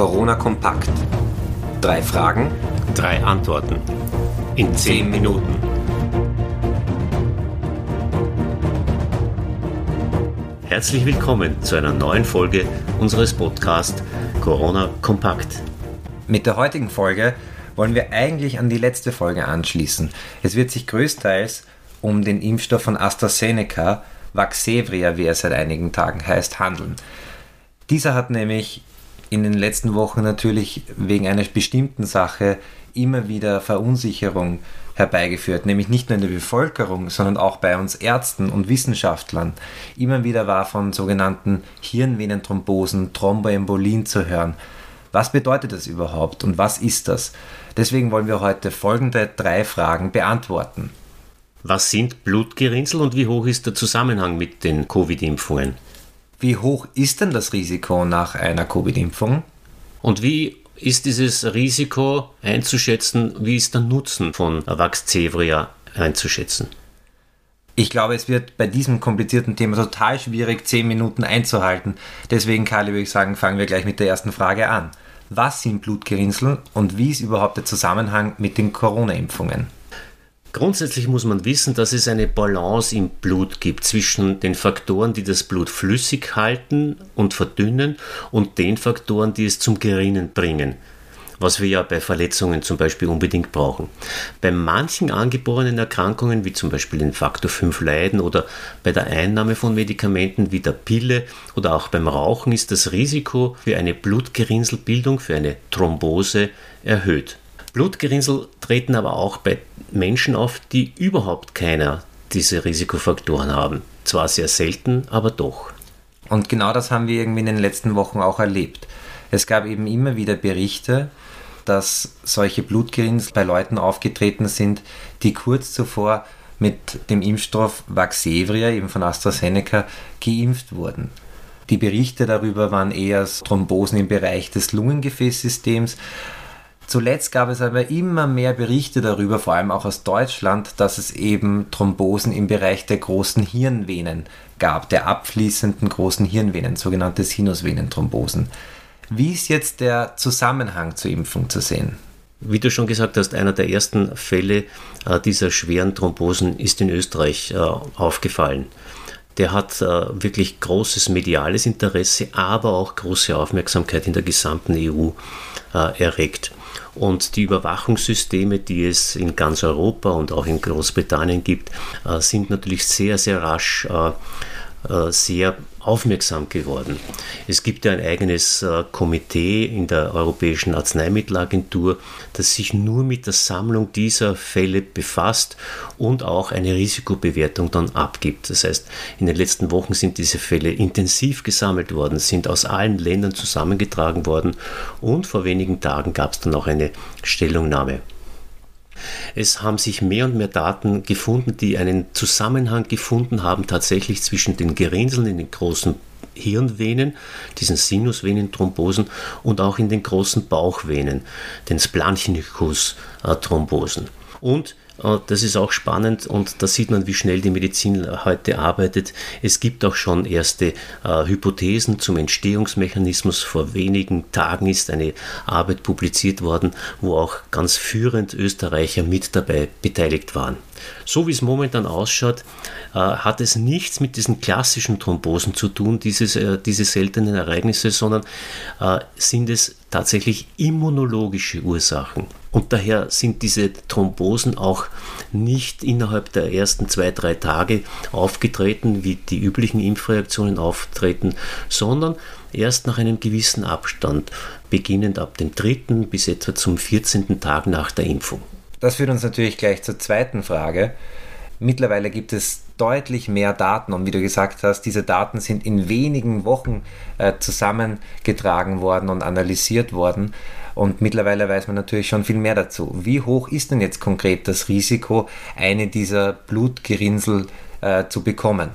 Corona kompakt. Drei Fragen, drei Antworten in zehn Minuten. Herzlich willkommen zu einer neuen Folge unseres Podcasts Corona kompakt. Mit der heutigen Folge wollen wir eigentlich an die letzte Folge anschließen. Es wird sich größtenteils um den Impfstoff von AstraZeneca, Vaxevria, wie er seit einigen Tagen heißt, handeln. Dieser hat nämlich in den letzten Wochen natürlich wegen einer bestimmten Sache immer wieder Verunsicherung herbeigeführt, nämlich nicht nur in der Bevölkerung, sondern auch bei uns Ärzten und Wissenschaftlern. Immer wieder war von sogenannten Hirnvenenthrombosen, Thromboembolien zu hören. Was bedeutet das überhaupt und was ist das? Deswegen wollen wir heute folgende drei Fragen beantworten. Was sind Blutgerinnsel und wie hoch ist der Zusammenhang mit den Covid-Impfungen? Wie hoch ist denn das Risiko nach einer Covid-Impfung? Und wie ist dieses Risiko einzuschätzen? Wie ist der Nutzen von Vaxzevria einzuschätzen? Ich glaube, es wird bei diesem komplizierten Thema total schwierig, zehn Minuten einzuhalten. Deswegen, Karli, würde ich sagen, fangen wir gleich mit der ersten Frage an. Was sind Blutgerinnsel und wie ist überhaupt der Zusammenhang mit den Corona-Impfungen? Grundsätzlich muss man wissen, dass es eine Balance im Blut gibt zwischen den Faktoren, die das Blut flüssig halten und verdünnen und den Faktoren, die es zum Gerinnen bringen, was wir ja bei Verletzungen zum Beispiel unbedingt brauchen. Bei manchen angeborenen Erkrankungen, wie zum Beispiel den Faktor 5 Leiden oder bei der Einnahme von Medikamenten wie der Pille oder auch beim Rauchen, ist das Risiko für eine Blutgerinnselbildung, für eine Thrombose erhöht. Blutgerinnsel treten aber auch bei Menschen auf, die überhaupt keiner dieser Risikofaktoren haben. Zwar sehr selten, aber doch. Und genau das haben wir irgendwie in den letzten Wochen auch erlebt. Es gab eben immer wieder Berichte, dass solche Blutgerinnsel bei Leuten aufgetreten sind, die kurz zuvor mit dem Impfstoff Vaxevria, eben von AstraZeneca, geimpft wurden. Die Berichte darüber waren eher Thrombosen im Bereich des Lungengefäßsystems, Zuletzt gab es aber immer mehr Berichte darüber, vor allem auch aus Deutschland, dass es eben Thrombosen im Bereich der großen Hirnvenen gab, der abfließenden großen Hirnvenen, sogenannte Sinusvenenthrombosen. Wie ist jetzt der Zusammenhang zur Impfung zu sehen? Wie du schon gesagt hast, einer der ersten Fälle äh, dieser schweren Thrombosen ist in Österreich äh, aufgefallen. Der hat äh, wirklich großes mediales Interesse, aber auch große Aufmerksamkeit in der gesamten EU erregt. Und die Überwachungssysteme, die es in ganz Europa und auch in Großbritannien gibt, äh, sind natürlich sehr, sehr rasch äh, sehr aufmerksam geworden. Es gibt ja ein eigenes äh, Komitee in der Europäischen Arzneimittelagentur, das sich nur mit der Sammlung dieser Fälle befasst und auch eine Risikobewertung dann abgibt. Das heißt, in den letzten Wochen sind diese Fälle intensiv gesammelt worden, sind aus allen Ländern zusammengetragen worden und vor wenigen Tagen gab es dann auch eine Stellungnahme. Es haben sich mehr und mehr Daten gefunden, die einen Zusammenhang gefunden haben tatsächlich zwischen den Gerinnseln in den großen Hirnvenen, diesen Sinusvenenthrombosen und auch in den großen Bauchvenen, den Splanchnicus-Thrombosen. Und das ist auch spannend und da sieht man, wie schnell die Medizin heute arbeitet. Es gibt auch schon erste äh, Hypothesen zum Entstehungsmechanismus. Vor wenigen Tagen ist eine Arbeit publiziert worden, wo auch ganz führend Österreicher mit dabei beteiligt waren. So wie es momentan ausschaut, äh, hat es nichts mit diesen klassischen Thrombosen zu tun, dieses, äh, diese seltenen Ereignisse, sondern äh, sind es tatsächlich immunologische Ursachen. Und daher sind diese Thrombosen auch nicht innerhalb der ersten zwei, drei Tage aufgetreten, wie die üblichen Impfreaktionen auftreten, sondern erst nach einem gewissen Abstand, beginnend ab dem dritten bis etwa zum 14. Tag nach der Impfung. Das führt uns natürlich gleich zur zweiten Frage. Mittlerweile gibt es deutlich mehr Daten und wie du gesagt hast, diese Daten sind in wenigen Wochen äh, zusammengetragen worden und analysiert worden. Und mittlerweile weiß man natürlich schon viel mehr dazu. Wie hoch ist denn jetzt konkret das Risiko, eine dieser Blutgerinnsel äh, zu bekommen?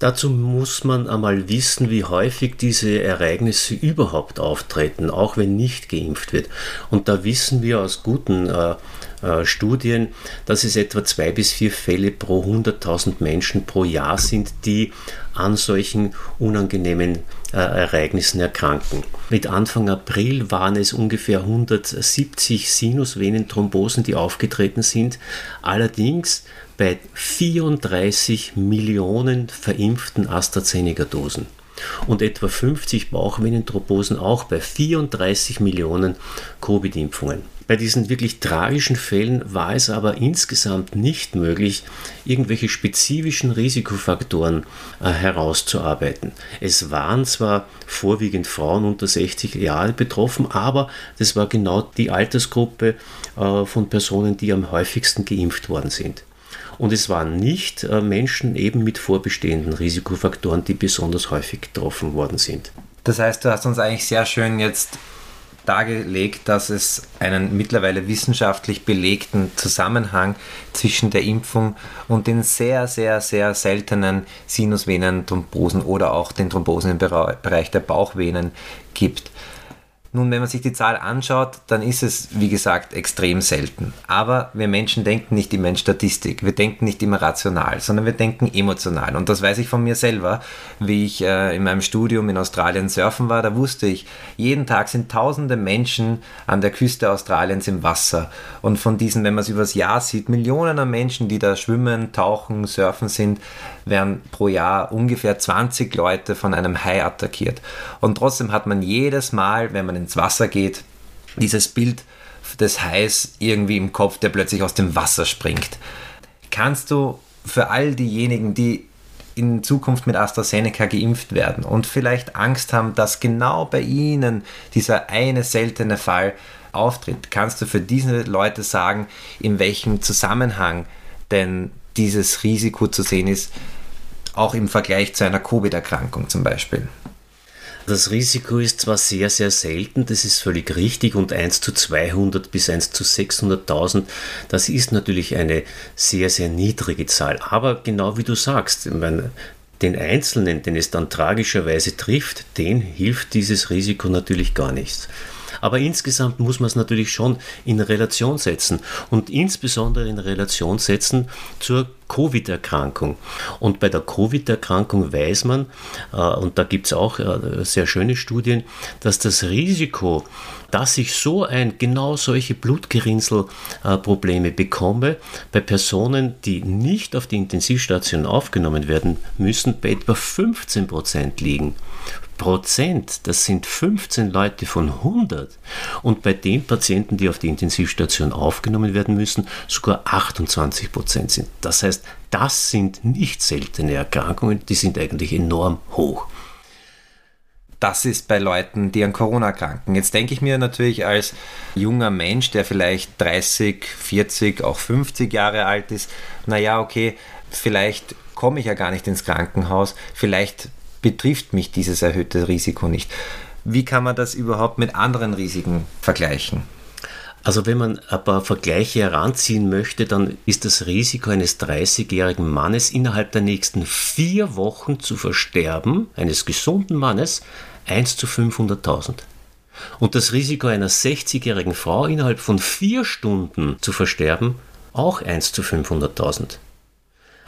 Dazu muss man einmal wissen, wie häufig diese Ereignisse überhaupt auftreten, auch wenn nicht geimpft wird. Und da wissen wir aus guten äh, äh, Studien, dass es etwa zwei bis vier Fälle pro 100.000 Menschen pro Jahr sind, die an solchen unangenehmen äh, Ereignissen erkranken. Mit Anfang April waren es ungefähr 170 Sinusvenenthrombosen, die aufgetreten sind. Allerdings bei 34 Millionen verimpften AstraZeneca-Dosen und etwa 50 Bauchvenenthrombosen auch bei 34 Millionen Covid-Impfungen. Bei diesen wirklich tragischen Fällen war es aber insgesamt nicht möglich, irgendwelche spezifischen Risikofaktoren äh, herauszuarbeiten. Es waren zwar vorwiegend Frauen unter 60 Jahren betroffen, aber das war genau die Altersgruppe äh, von Personen, die am häufigsten geimpft worden sind. Und es waren nicht äh, Menschen eben mit vorbestehenden Risikofaktoren, die besonders häufig getroffen worden sind. Das heißt, du hast uns eigentlich sehr schön jetzt dargelegt, dass es einen mittlerweile wissenschaftlich belegten Zusammenhang zwischen der Impfung und den sehr, sehr, sehr seltenen Sinusvenenthrombosen oder auch den Thrombosen im Bereich der Bauchvenen gibt. Nun, wenn man sich die Zahl anschaut, dann ist es, wie gesagt, extrem selten. Aber wir Menschen denken nicht immer in Statistik, wir denken nicht immer rational, sondern wir denken emotional. Und das weiß ich von mir selber. Wie ich äh, in meinem Studium in Australien surfen war, da wusste ich, jeden Tag sind tausende Menschen an der Küste Australiens im Wasser. Und von diesen, wenn man es übers Jahr sieht, Millionen an Menschen, die da schwimmen, tauchen, surfen sind, werden pro Jahr ungefähr 20 Leute von einem Hai attackiert. Und trotzdem hat man jedes Mal, wenn man ins Wasser geht, dieses Bild des Hais irgendwie im Kopf, der plötzlich aus dem Wasser springt. Kannst du für all diejenigen, die in Zukunft mit AstraZeneca geimpft werden und vielleicht Angst haben, dass genau bei ihnen dieser eine seltene Fall auftritt, kannst du für diese Leute sagen, in welchem Zusammenhang denn dieses Risiko zu sehen ist, auch im Vergleich zu einer Covid-Erkrankung zum Beispiel? Das Risiko ist zwar sehr, sehr selten, das ist völlig richtig, und 1 zu 200 bis 1 zu 600.000, das ist natürlich eine sehr, sehr niedrige Zahl. Aber genau wie du sagst, meine, den Einzelnen, den es dann tragischerweise trifft, den hilft dieses Risiko natürlich gar nichts. Aber insgesamt muss man es natürlich schon in Relation setzen und insbesondere in Relation setzen zur Covid-Erkrankung. Und bei der Covid-Erkrankung weiß man, äh, und da gibt es auch äh, sehr schöne Studien, dass das Risiko, dass ich so ein genau solche Blutgerinnselprobleme bekomme, bei Personen, die nicht auf die Intensivstation aufgenommen werden müssen, bei etwa 15 Prozent liegen. Prozent, das sind 15 Leute von 100. Und bei den Patienten, die auf die Intensivstation aufgenommen werden müssen, sogar 28 Prozent sind. Das heißt, das sind nicht seltene Erkrankungen, die sind eigentlich enorm hoch. Das ist bei Leuten, die an Corona kranken. Jetzt denke ich mir natürlich als junger Mensch, der vielleicht 30, 40, auch 50 Jahre alt ist, naja, okay, vielleicht komme ich ja gar nicht ins Krankenhaus, vielleicht betrifft mich dieses erhöhte Risiko nicht. Wie kann man das überhaupt mit anderen Risiken vergleichen? Also wenn man ein paar Vergleiche heranziehen möchte, dann ist das Risiko eines 30-jährigen Mannes innerhalb der nächsten vier Wochen zu versterben, eines gesunden Mannes, 1 zu 500.000. Und das Risiko einer 60-jährigen Frau innerhalb von vier Stunden zu versterben, auch 1 zu 500.000.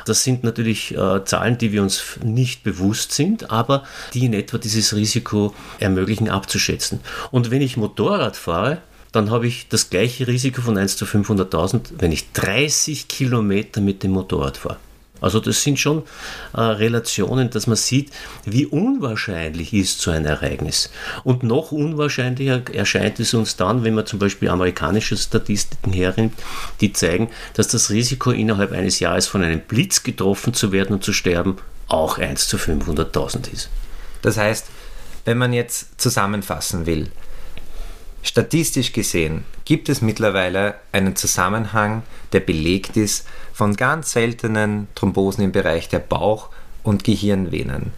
Das sind natürlich äh, Zahlen, die wir uns nicht bewusst sind, aber die in etwa dieses Risiko ermöglichen abzuschätzen. Und wenn ich Motorrad fahre, dann habe ich das gleiche Risiko von 1 zu 500.000, wenn ich 30 Kilometer mit dem Motorrad fahre. Also das sind schon äh, Relationen, dass man sieht, wie unwahrscheinlich ist so ein Ereignis. Und noch unwahrscheinlicher erscheint es uns dann, wenn man zum Beispiel amerikanische Statistiken hernimmt, die zeigen, dass das Risiko innerhalb eines Jahres von einem Blitz getroffen zu werden und zu sterben auch 1 zu 500.000 ist. Das heißt, wenn man jetzt zusammenfassen will, Statistisch gesehen gibt es mittlerweile einen Zusammenhang, der belegt ist von ganz seltenen Thrombosen im Bereich der Bauch- und Gehirnvenen.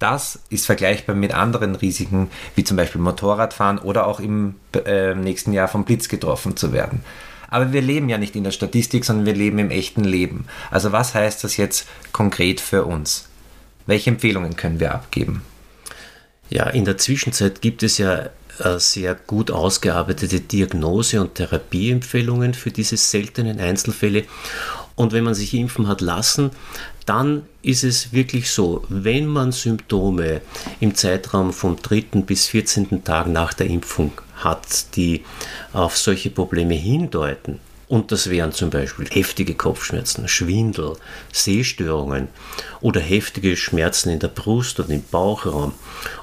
Das ist vergleichbar mit anderen Risiken, wie zum Beispiel Motorradfahren oder auch im äh, nächsten Jahr vom Blitz getroffen zu werden. Aber wir leben ja nicht in der Statistik, sondern wir leben im echten Leben. Also was heißt das jetzt konkret für uns? Welche Empfehlungen können wir abgeben? Ja, in der Zwischenzeit gibt es ja sehr gut ausgearbeitete Diagnose- und Therapieempfehlungen für diese seltenen Einzelfälle. Und wenn man sich impfen hat lassen, dann ist es wirklich so, wenn man Symptome im Zeitraum vom 3. bis 14. Tag nach der Impfung hat, die auf solche Probleme hindeuten, und das wären zum Beispiel heftige Kopfschmerzen, Schwindel, Sehstörungen oder heftige Schmerzen in der Brust und im Bauchraum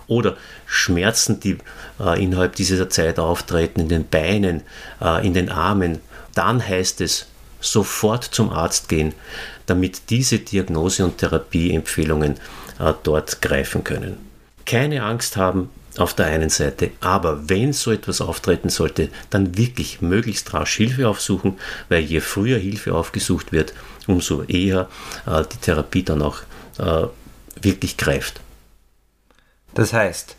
oder Schmerzen, die äh, innerhalb dieser Zeit auftreten in den Beinen, äh, in den Armen. Dann heißt es sofort zum Arzt gehen, damit diese Diagnose- und Therapieempfehlungen äh, dort greifen können. Keine Angst haben, auf der einen Seite. Aber wenn so etwas auftreten sollte, dann wirklich möglichst rasch Hilfe aufsuchen, weil je früher Hilfe aufgesucht wird, umso eher äh, die Therapie dann auch äh, wirklich greift. Das heißt,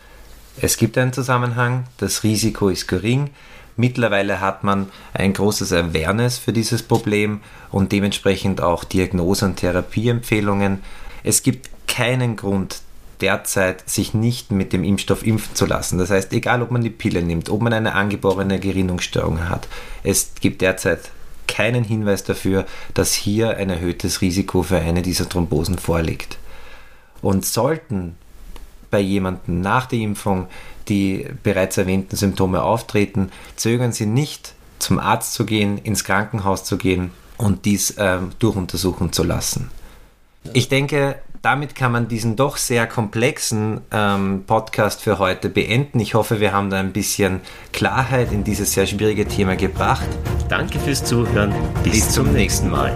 es gibt einen Zusammenhang, das Risiko ist gering. Mittlerweile hat man ein großes Awareness für dieses Problem und dementsprechend auch Diagnose- und Therapieempfehlungen. Es gibt keinen Grund, derzeit sich nicht mit dem Impfstoff impfen zu lassen. Das heißt, egal ob man die Pille nimmt, ob man eine angeborene Gerinnungsstörung hat, es gibt derzeit keinen Hinweis dafür, dass hier ein erhöhtes Risiko für eine dieser Thrombosen vorliegt. Und sollten bei jemandem nach der Impfung die bereits erwähnten Symptome auftreten, zögern Sie nicht, zum Arzt zu gehen, ins Krankenhaus zu gehen und dies äh, durchuntersuchen zu lassen. Ich denke, damit kann man diesen doch sehr komplexen ähm, Podcast für heute beenden. Ich hoffe, wir haben da ein bisschen Klarheit in dieses sehr schwierige Thema gebracht. Danke fürs Zuhören. Bis, Bis zum nächsten Mal.